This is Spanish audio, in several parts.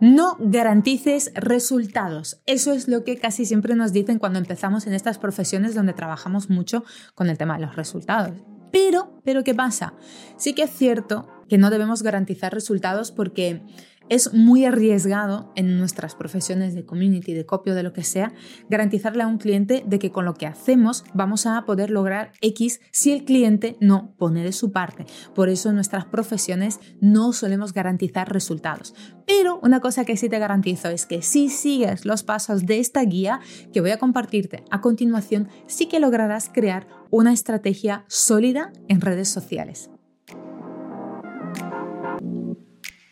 No garantices resultados. Eso es lo que casi siempre nos dicen cuando empezamos en estas profesiones donde trabajamos mucho con el tema de los resultados. Pero, pero ¿qué pasa? Sí que es cierto que no debemos garantizar resultados porque es muy arriesgado en nuestras profesiones de community, de copio, de lo que sea, garantizarle a un cliente de que con lo que hacemos vamos a poder lograr X si el cliente no pone de su parte. Por eso en nuestras profesiones no solemos garantizar resultados. Pero una cosa que sí te garantizo es que si sigues los pasos de esta guía que voy a compartirte a continuación, sí que lograrás crear una estrategia sólida en redes sociales.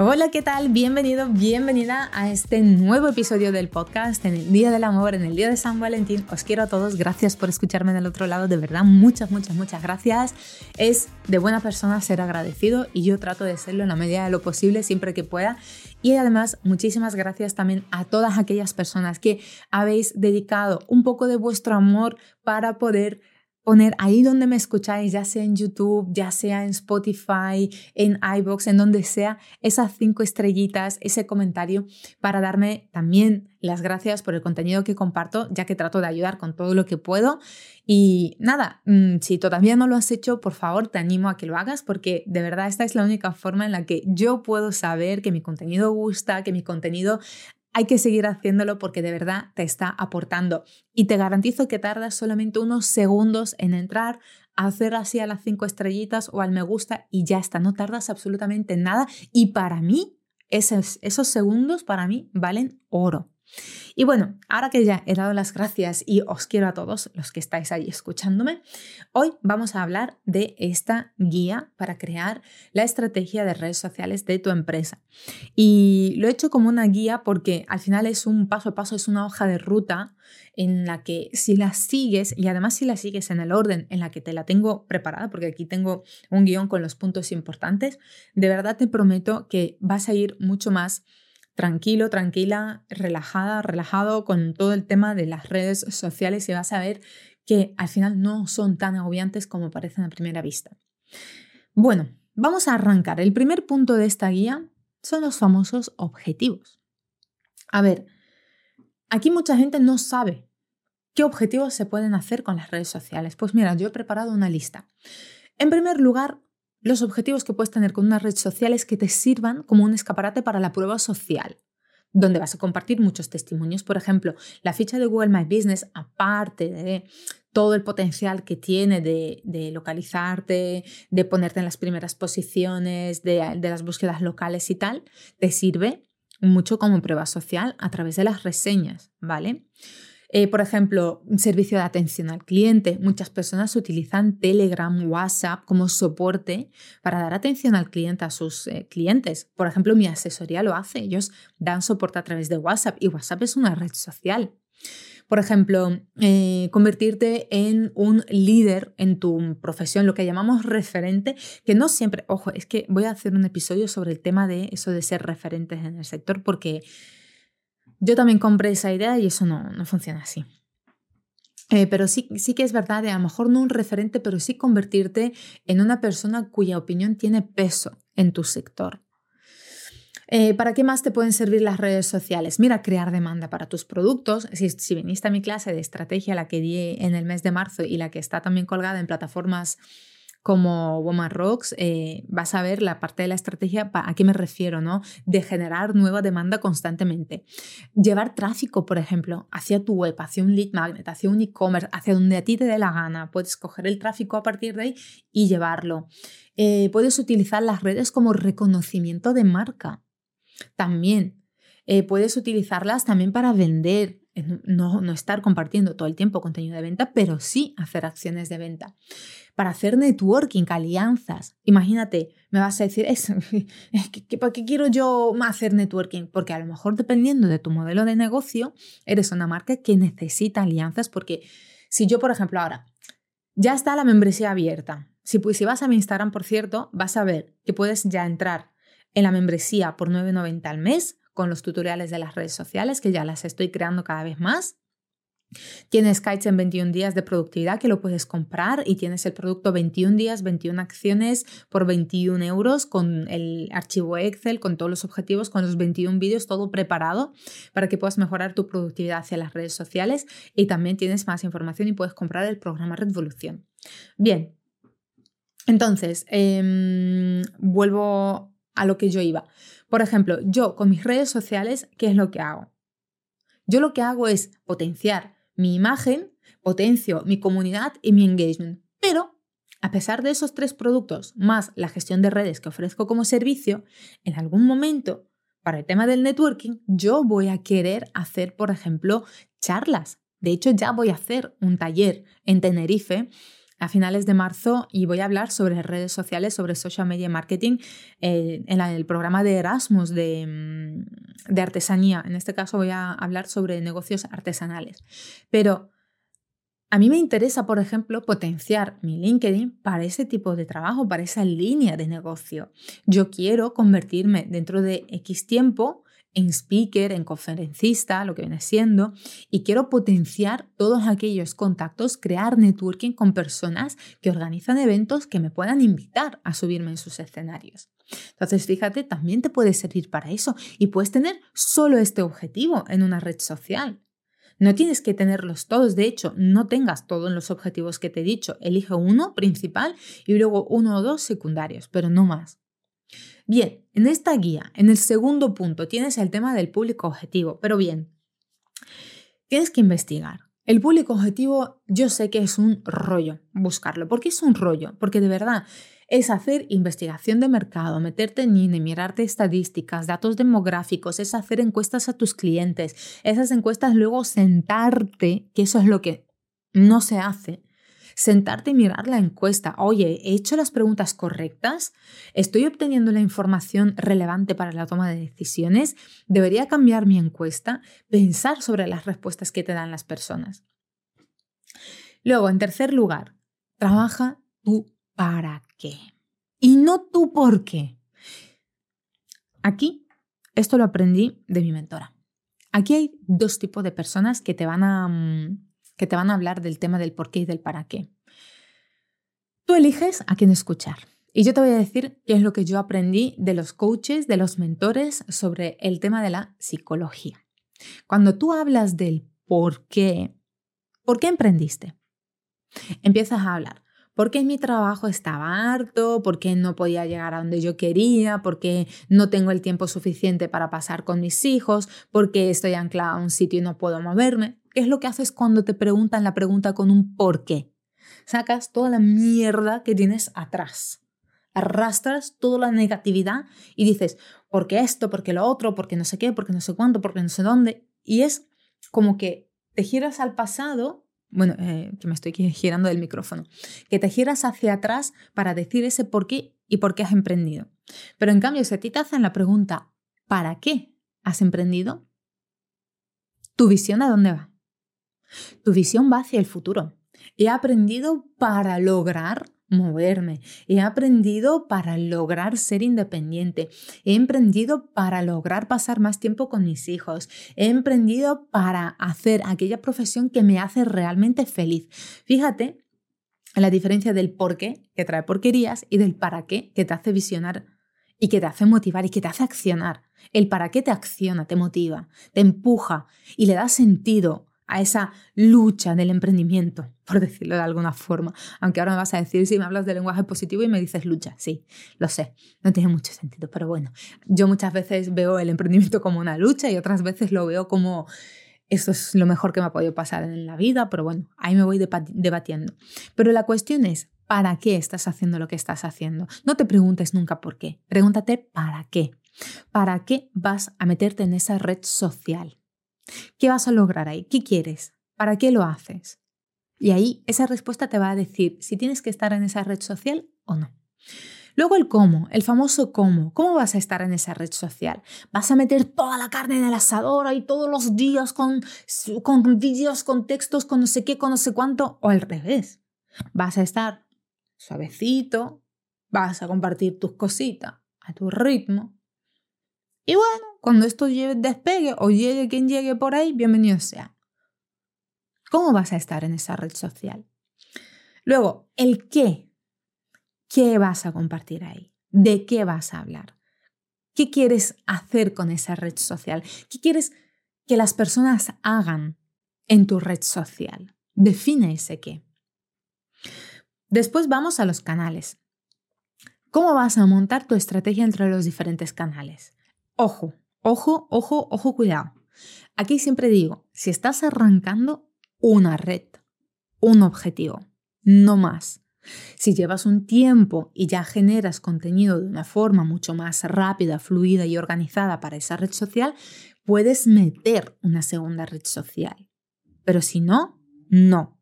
Hola, ¿qué tal? Bienvenido, bienvenida a este nuevo episodio del podcast en el Día del Amor, en el Día de San Valentín. Os quiero a todos, gracias por escucharme del otro lado, de verdad, muchas, muchas, muchas gracias. Es de buena persona ser agradecido y yo trato de serlo en la medida de lo posible, siempre que pueda. Y además, muchísimas gracias también a todas aquellas personas que habéis dedicado un poco de vuestro amor para poder poner ahí donde me escucháis, ya sea en YouTube, ya sea en Spotify, en iBox, en donde sea, esas cinco estrellitas, ese comentario para darme también las gracias por el contenido que comparto, ya que trato de ayudar con todo lo que puedo. Y nada, mm, si todavía no lo has hecho, por favor, te animo a que lo hagas porque de verdad esta es la única forma en la que yo puedo saber que mi contenido gusta, que mi contenido hay que seguir haciéndolo porque de verdad te está aportando. Y te garantizo que tardas solamente unos segundos en entrar, hacer así a las cinco estrellitas o al me gusta y ya está. No tardas absolutamente nada. Y para mí, esos, esos segundos para mí valen oro. Y bueno, ahora que ya he dado las gracias y os quiero a todos los que estáis ahí escuchándome, hoy vamos a hablar de esta guía para crear la estrategia de redes sociales de tu empresa. Y lo he hecho como una guía porque al final es un paso a paso, es una hoja de ruta en la que si la sigues, y además si la sigues en el orden en la que te la tengo preparada, porque aquí tengo un guion con los puntos importantes, de verdad te prometo que vas a ir mucho más tranquilo, tranquila, relajada, relajado con todo el tema de las redes sociales y vas a ver que al final no son tan agobiantes como parecen a primera vista. Bueno, vamos a arrancar. El primer punto de esta guía son los famosos objetivos. A ver, aquí mucha gente no sabe qué objetivos se pueden hacer con las redes sociales. Pues mira, yo he preparado una lista. En primer lugar, los objetivos que puedes tener con una red social es que te sirvan como un escaparate para la prueba social, donde vas a compartir muchos testimonios. Por ejemplo, la ficha de Google My Business, aparte de todo el potencial que tiene de, localizarte, de ponerte en las primeras posiciones, de, de las búsquedas locales y tal, te sirve mucho como prueba social a través de las reseñas, ¿vale? Eh, por ejemplo, un servicio de atención al cliente. Muchas personas utilizan Telegram, WhatsApp como soporte para dar atención al cliente, a sus eh, clientes. Por ejemplo, mi asesoría lo hace. Ellos dan soporte a través de WhatsApp y WhatsApp es una red social. Por ejemplo, eh, convertirte en un líder en tu profesión, lo que llamamos referente, que no siempre, ojo, es que voy a hacer un episodio sobre el tema de eso de ser referentes en el sector, porque yo también compré esa idea y eso no, no funciona así. Eh, pero sí, sí que es verdad, a lo mejor no un referente, pero sí convertirte en una persona cuya opinión tiene peso en tu sector. Eh, ¿Para qué más te pueden servir las redes sociales? Mira, crear demanda para tus productos. Si, si viniste a mi clase de estrategia, la que di en el mes de marzo y la que está también colgada en plataformas como Woman Rocks, eh, vas a ver la parte de la estrategia, ¿a qué me refiero? ¿no? De generar nueva demanda constantemente. Llevar tráfico, por ejemplo, hacia tu web, hacia un lead magnet, hacia un e-commerce, hacia donde a ti te dé la gana. Puedes coger el tráfico a partir de ahí y llevarlo. Eh, puedes utilizar las redes como reconocimiento de marca. También eh, puedes utilizarlas también para vender, no, no, estar compartiendo todo el tiempo contenido de venta, pero sí hacer acciones de venta para hacer networking, alianzas. Imagínate, me vas a decir, es, ¿para qué quiero yo hacer networking? Porque a lo mejor dependiendo de tu modelo de negocio, eres una marca que necesita alianzas porque si yo, por ejemplo, ahora Ya está la membresía abierta. Si, si vas a mi Instagram, por cierto, vas a ver que puedes ya entrar en la membresía por 9.90 al mes con los tutoriales de las redes sociales, que ya las estoy creando cada vez más. Tienes Kites en 21 días de productividad que lo puedes comprar y tienes el producto 21 días, 21 acciones por 21 euros con el archivo Excel, con todos los objetivos, con los 21 vídeos, todo preparado para que puedas mejorar tu productividad hacia las redes sociales y también tienes más información y puedes comprar el programa Revolución. Bien, entonces, em, vuelvo a lo que yo iba. Por ejemplo, yo con mis redes sociales, ¿qué es lo que hago? Yo lo que hago es potenciar mi imagen, potencio mi comunidad y mi engagement. Pero, a pesar de esos tres productos, más la gestión de redes que ofrezco como servicio, en algún momento, para el tema del networking, yo voy a querer hacer, por ejemplo, charlas. De hecho, ya voy a hacer un taller en Tenerife a finales de marzo y voy a hablar sobre redes sociales, sobre social media marketing eh, en, el programa de Erasmus de, mm, de, artesanía. En este caso voy a hablar sobre negocios artesanales. Pero a mí me interesa, por ejemplo, potenciar mi LinkedIn para ese tipo de trabajo, para esa línea de negocio. Yo quiero convertirme dentro de X tiempo en speaker, en conferencista, lo que viene siendo, y quiero potenciar todos aquellos contactos, crear networking con personas que organizan eventos que me puedan invitar a subirme en sus escenarios. Entonces, fíjate, también te puede servir para eso y puedes tener solo este objetivo en una red social. No tienes que tenerlos todos, de hecho, no tengas todos los objetivos que te he dicho, elige uno principal y luego uno o dos secundarios, pero no más. Bien, en esta guía, en el segundo punto, tienes el tema del público objetivo, pero bien, tienes que investigar. El público objetivo yo sé que es un rollo buscarlo. ¿Por qué es un rollo? Porque de verdad es hacer investigación de mercado, meterte en INE, mirarte estadísticas, datos demográficos, es hacer encuestas a tus clientes. Esas encuestas luego sentarte, que eso es lo que no se hace, sentarte y mirar la encuesta. Oye, ¿he hecho las preguntas correctas? ¿Estoy obteniendo la información relevante para la toma de decisiones? ¿Debería cambiar mi encuesta? Pensar sobre las respuestas que te dan las personas. Luego, en tercer lugar, trabaja tú para qué y no tú por qué. Aquí, esto lo aprendí de mi mentora. Aquí hay dos tipos de personas que te van a mm, que te van a hablar del tema del por qué y del para qué. Tú eliges a quién escuchar. Y yo te voy a decir qué es lo que yo aprendí de los coaches, de los mentores sobre el tema de la psicología. Cuando tú hablas del por qué, ¿por qué emprendiste? Empiezas a hablar. ¿Por qué mi trabajo estaba harto? ¿Por qué no podía llegar a donde yo quería? ¿Por qué no tengo el tiempo suficiente para pasar con mis hijos? ¿Por qué estoy anclada a un sitio y no puedo moverme? ¿Qué es lo que haces cuando te preguntan la pregunta con un por qué? Sacas toda la mierda que tienes atrás. Arrastras toda la negatividad y dices, ¿por qué esto? ¿Por qué lo otro? ¿Por qué no sé qué? ¿Por qué no sé cuánto? ¿Por qué no sé dónde? Y es como que te giras al pasado bueno, eh, que me estoy girando del micrófono, que te giras hacia atrás para decir ese por qué y por qué has emprendido. Pero en cambio, si a ti te hacen la pregunta, ¿para qué has emprendido? ¿Tu visión a dónde va? Tu visión va hacia el futuro. He aprendido para lograr moverme. He aprendido para lograr ser independiente. He emprendido para lograr pasar más tiempo con mis hijos. He emprendido para hacer aquella profesión que me hace realmente feliz. Fíjate la diferencia del por qué, que trae porquerías, y del para qué, que te hace visionar y que te hace motivar y que te hace accionar. El para qué te acciona, te motiva, te empuja y le da sentido a esa lucha del emprendimiento, por decirlo de alguna forma. Aunque ahora me vas a decir, si me hablas de lenguaje positivo y me dices lucha, sí, lo sé, no tiene mucho sentido, pero bueno, yo muchas veces veo el emprendimiento como una lucha y otras veces lo veo como eso es lo mejor que me ha podido pasar en la vida, pero bueno, ahí me voy debatiendo. Pero la cuestión es, ¿para qué estás haciendo lo que estás haciendo? No te preguntes nunca por qué, pregúntate para qué. ¿Para qué vas a meterte en esa red social? ¿Qué vas a lograr ahí? ¿Qué quieres? ¿Para qué lo haces? Y ahí esa respuesta te va a decir si tienes que estar en esa red social o no. Luego el cómo, el famoso cómo. ¿Cómo vas a estar en esa red social? ¿Vas a meter toda la carne en el asador ahí todos los días con, con vídeos, con textos, con no sé qué, con no sé cuánto? ¿O al revés? Vas a estar suavecito, vas a compartir tus cositas a tu ritmo. Y bueno, cuando esto despegue o llegue quien llegue por ahí, bienvenido sea. ¿Cómo vas a estar en esa red social? Luego, el qué. ¿Qué vas a compartir ahí? ¿De qué vas a hablar? ¿Qué quieres hacer con esa red social? ¿Qué quieres que las personas hagan en tu red social? Define ese qué. Después vamos a los canales. ¿Cómo vas a montar tu estrategia entre los diferentes canales? Ojo, ojo, ojo, ojo, cuidado. Aquí siempre digo, si estás arrancando una red, un objetivo, no más. Si llevas un tiempo y ya generas contenido de una forma mucho más rápida, fluida y organizada para esa red social, puedes meter una segunda red social. Pero si no, no.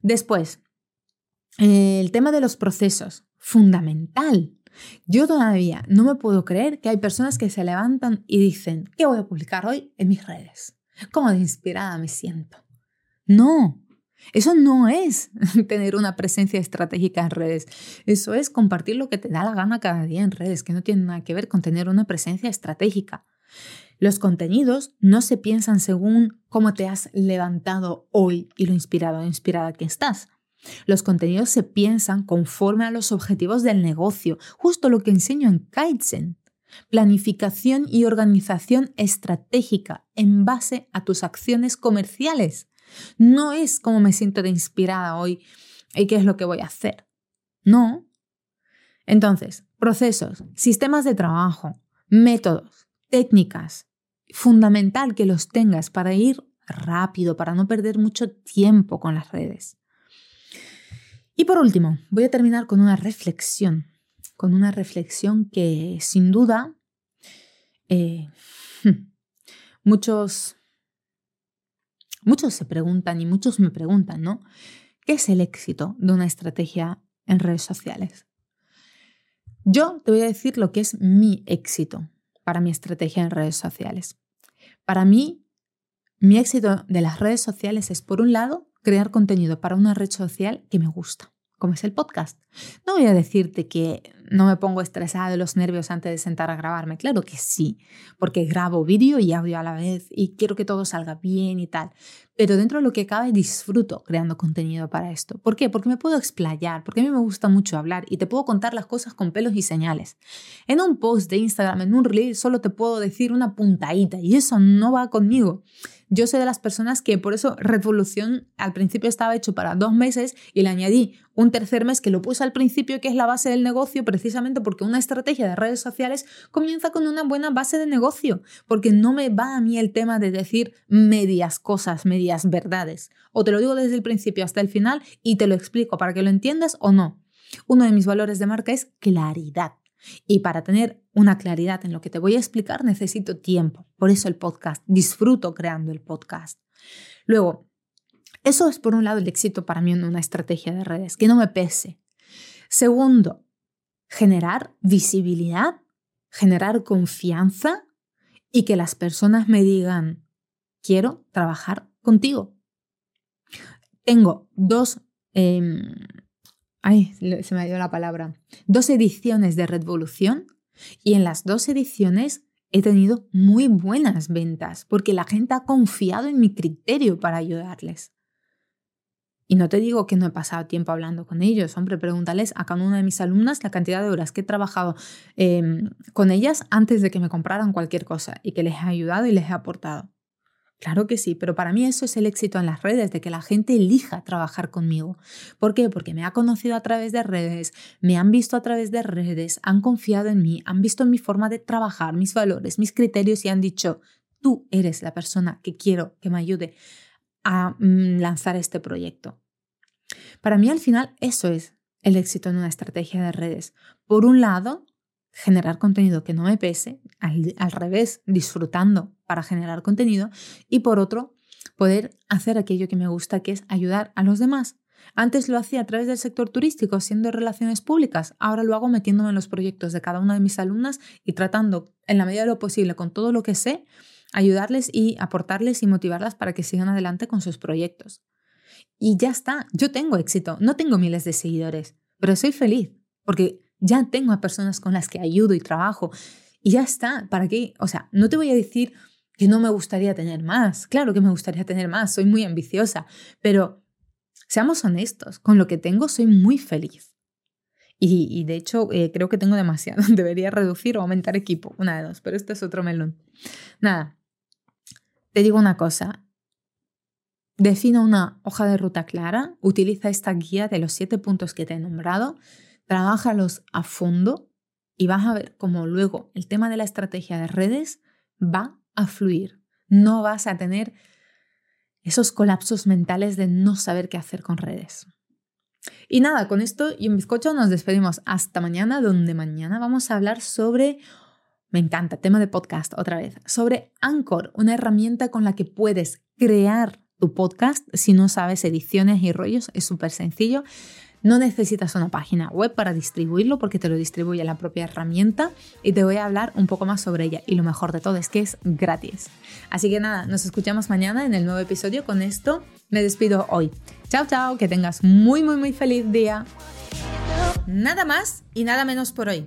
Después, el tema de los procesos, fundamental. Yo todavía no me puedo creer que hay personas que se levantan y dicen, ¿qué voy a publicar hoy en mis redes? ¿Cómo de inspirada me siento? No, eso no es tener una presencia estratégica en redes. Eso es compartir lo que te da la gana cada día en redes, que no tiene nada que ver con tener una presencia estratégica. Los contenidos no se piensan según cómo te has levantado hoy y lo inspirado o inspirada que estás. Los contenidos se piensan conforme a los objetivos del negocio, justo lo que enseño en Kaizen. Planificación y organización estratégica en base a tus acciones comerciales. No es como me siento de inspirada hoy y qué es lo que voy a hacer. No. Entonces, procesos, sistemas de trabajo, métodos, técnicas. Fundamental que los tengas para ir rápido, para no perder mucho tiempo con las redes. Y por último, voy a terminar con una reflexión, con una reflexión que sin duda eh, muchos, muchos se preguntan y muchos me preguntan, ¿no? ¿Qué es el éxito de una estrategia en redes sociales? Yo te voy a decir lo que es mi éxito para mi estrategia en redes sociales. Para mí, mi éxito de las redes sociales es, por un lado, crear contenido para una red social que me gusta, como es el podcast. No voy a decirte que no me pongo estresada de los nervios antes de sentar a grabarme. Claro que sí, porque grabo vídeo y audio a la vez y quiero que todo salga bien y tal. Pero dentro de lo que cabe disfruto creando contenido para esto. ¿Por qué? Porque me puedo explayar, porque a mí me gusta mucho hablar y te puedo contar las cosas con pelos y señales. En un post de Instagram, en un reel, solo te puedo decir una puntadita y eso no va conmigo. Yo soy de las personas que por eso Revolución al principio estaba hecho para dos meses y le añadí un tercer mes que lo puse al principio, que es la base del negocio, precisamente porque una estrategia de redes sociales comienza con una buena base de negocio, porque no me va a mí el tema de decir medias cosas, medias verdades. O te lo digo desde el principio hasta el final y te lo explico para que lo entiendas o no. Uno de mis valores de marca es claridad. Y para tener una claridad en lo que te voy a explicar necesito tiempo. Por eso el podcast. Disfruto creando el podcast. Luego, eso es por un lado el éxito para mí en una estrategia de redes, que no me pese. Segundo, generar visibilidad, generar confianza y que las personas me digan, quiero trabajar contigo. Tengo dos em, ay, se me ido la palabra, dos ediciones de Revolución y en las dos ediciones he tenido muy buenas ventas porque la gente ha confiado en mi criterio para ayudarles. Y no te digo que no he pasado tiempo hablando con ellos, hombre, pregúntales a cada una de mis alumnas la cantidad de horas que he trabajado em, con ellas antes de que me compraran cualquier cosa y que les he ayudado y les he aportado. Claro que sí, pero para mí eso es el éxito en las redes, de que la gente elija trabajar conmigo. ¿Por qué? Porque me ha conocido a través de redes, me han visto a través de redes, han confiado en mí, han visto mi forma de trabajar, mis valores, mis criterios y han dicho, tú eres la persona que quiero que me ayude a mm, lanzar este proyecto. Para mí al final eso es el éxito en una estrategia de redes. Por un lado, generar contenido que no me pese, al, revés, disfrutando para generar contenido, y por otro, poder hacer aquello que me gusta, que es ayudar a los demás. Antes lo hacía a través del sector turístico, haciendo relaciones públicas. Ahora lo hago metiéndome en los proyectos de cada una de mis alumnas y tratando, en la medida de lo posible, con todo lo que sé, ayudarles y aportarles y motivarlas para que sigan adelante con sus proyectos. Y ya está, yo tengo éxito, no tengo miles de seguidores, pero soy feliz porque ya tengo a personas con las que ayudo y trabajo. Y ya está, ¿para qué? O sea, no te voy a decir que no me gustaría tener más. Claro que me gustaría tener más, soy muy ambiciosa, pero seamos honestos, con lo que tengo soy muy feliz. Y, de hecho, eh, creo que tengo demasiado. Debería reducir o aumentar equipo, una de dos, pero este es otro melón. Nada, te digo una cosa. Defina una hoja de ruta clara, utiliza esta guía de los siete puntos que te he nombrado, trabájalos a fondo y vas a ver cómo luego el tema de la estrategia de redes va a fluir. No vas a tener esos colapsos mentales de no saber qué hacer con redes. Y nada, con esto y en bizcocho nos despedimos hasta mañana, donde mañana vamos a hablar sobre, me encanta, tema de podcast otra vez, sobre Anchor, una herramienta con la que puedes crear tu podcast si no sabes ediciones y rollos, es súper sencillo. No necesitas una página web para distribuirlo porque te lo distribuye la propia herramienta y te voy a hablar un poco más sobre ella. Y lo mejor de todo es que es gratis. Así que nada, nos escuchamos mañana en el nuevo episodio. Con esto me despido hoy. Chao, chao, que tengas muy, muy, muy feliz día. Nada más y nada menos por hoy.